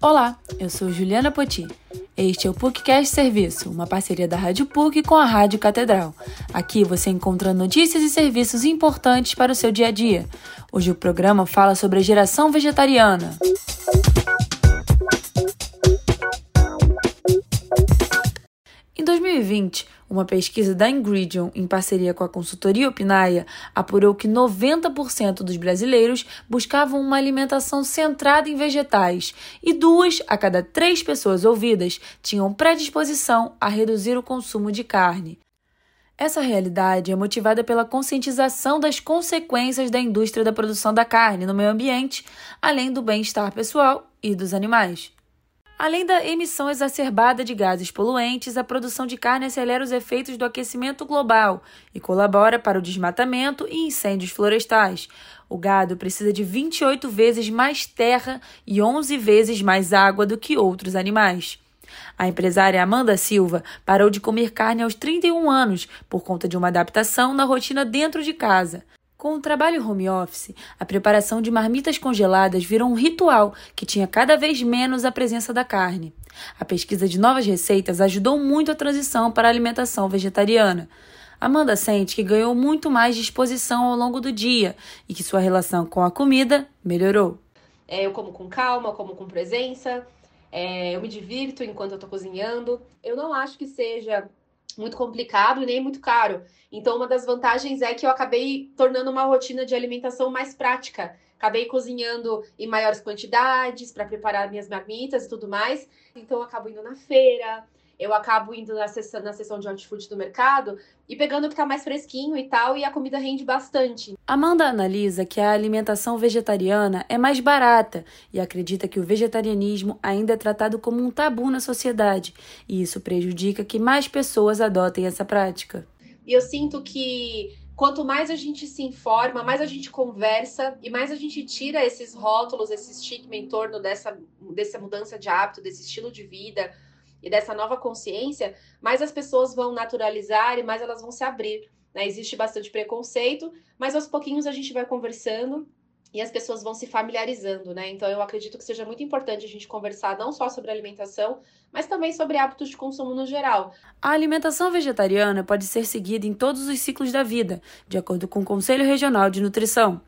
Olá, eu sou Juliana Poti. Este é o PUCcast Serviço, uma parceria da Rádio PUC com a Rádio Catedral. Aqui você encontra notícias e serviços importantes para o seu dia a dia. Hoje o programa fala sobre a geração vegetariana. Em 2020, uma pesquisa da Ingridion, em parceria com a consultoria Opinaia, apurou que 90% dos brasileiros buscavam uma alimentação centrada em vegetais e duas a cada três pessoas ouvidas tinham predisposição a reduzir o consumo de carne. Essa realidade é motivada pela conscientização das consequências da indústria da produção da carne no meio ambiente, além do bem-estar pessoal e dos animais. Além da emissão exacerbada de gases poluentes, a produção de carne acelera os efeitos do aquecimento global e colabora para o desmatamento e incêndios florestais. O gado precisa de 28 vezes mais terra e 11 vezes mais água do que outros animais. A empresária Amanda Silva parou de comer carne aos 31 anos por conta de uma adaptação na rotina dentro de casa. Com o trabalho home office, a preparação de marmitas congeladas virou um ritual que tinha cada vez menos a presença da carne. A pesquisa de novas receitas ajudou muito a transição para a alimentação vegetariana. Amanda sente que ganhou muito mais disposição ao longo do dia e que sua relação com a comida melhorou. É, eu como com calma, como com presença, é, eu me divirto enquanto eu estou cozinhando. Eu não acho que seja muito complicado e nem muito caro. Então, uma das vantagens é que eu acabei tornando uma rotina de alimentação mais prática. Acabei cozinhando em maiores quantidades para preparar minhas marmitas e tudo mais. Então, acabo indo na feira, eu acabo indo na sessão, na sessão de hortifruti do mercado e pegando o que está mais fresquinho e tal, e a comida rende bastante. Amanda analisa que a alimentação vegetariana é mais barata e acredita que o vegetarianismo ainda é tratado como um tabu na sociedade, e isso prejudica que mais pessoas adotem essa prática. E eu sinto que quanto mais a gente se informa, mais a gente conversa e mais a gente tira esses rótulos, esse estigma em torno dessa, dessa mudança de hábito, desse estilo de vida, e dessa nova consciência, mais as pessoas vão naturalizar e mais elas vão se abrir. Né? Existe bastante preconceito, mas aos pouquinhos a gente vai conversando e as pessoas vão se familiarizando, né? Então eu acredito que seja muito importante a gente conversar não só sobre alimentação, mas também sobre hábitos de consumo no geral. A alimentação vegetariana pode ser seguida em todos os ciclos da vida, de acordo com o Conselho Regional de Nutrição.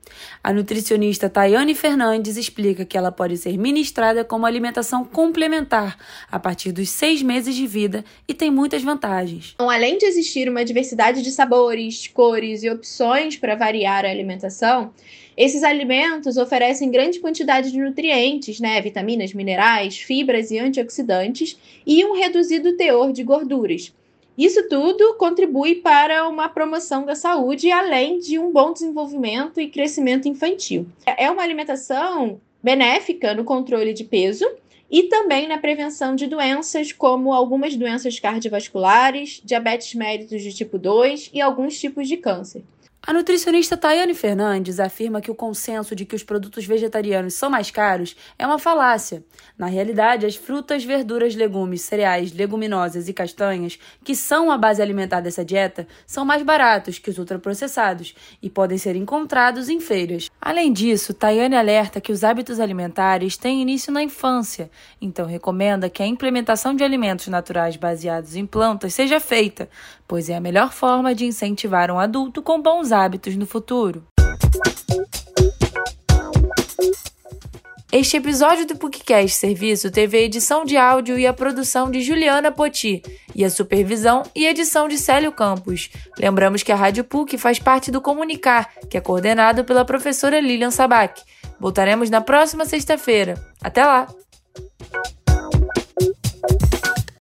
A nutricionista Tayane Fernandes explica que ela pode ser ministrada como alimentação complementar a partir dos seis meses de vida e tem muitas vantagens. Então, além de existir uma diversidade de sabores, cores e opções para variar a alimentação, esses alimentos oferecem grande quantidade de nutrientes, né, vitaminas, minerais, fibras e antioxidantes e um reduzido teor de gorduras. Isso tudo contribui para uma promoção da saúde, além de um bom desenvolvimento e crescimento infantil. É uma alimentação benéfica no controle de peso e também na prevenção de doenças como algumas doenças cardiovasculares, diabetes mellitus de tipo 2 e alguns tipos de câncer. A nutricionista Tayane Fernandes afirma que o consenso de que os produtos vegetarianos são mais caros é uma falácia. Na realidade, as frutas, verduras, legumes, cereais, leguminosas e castanhas, que são a base alimentar dessa dieta, são mais baratos que os ultraprocessados e podem ser encontrados em feiras. Além disso, Tayane alerta que os hábitos alimentares têm início na infância, então recomenda que a implementação de alimentos naturais baseados em plantas seja feita, pois é a melhor forma de incentivar um adulto com bons hábitos no futuro. Este episódio do PUCcast Serviço teve a edição de áudio e a produção de Juliana Poti e a supervisão e edição de Célio Campos. Lembramos que a Rádio PUC faz parte do Comunicar, que é coordenado pela professora Lilian Sabac. Voltaremos na próxima sexta-feira. Até lá!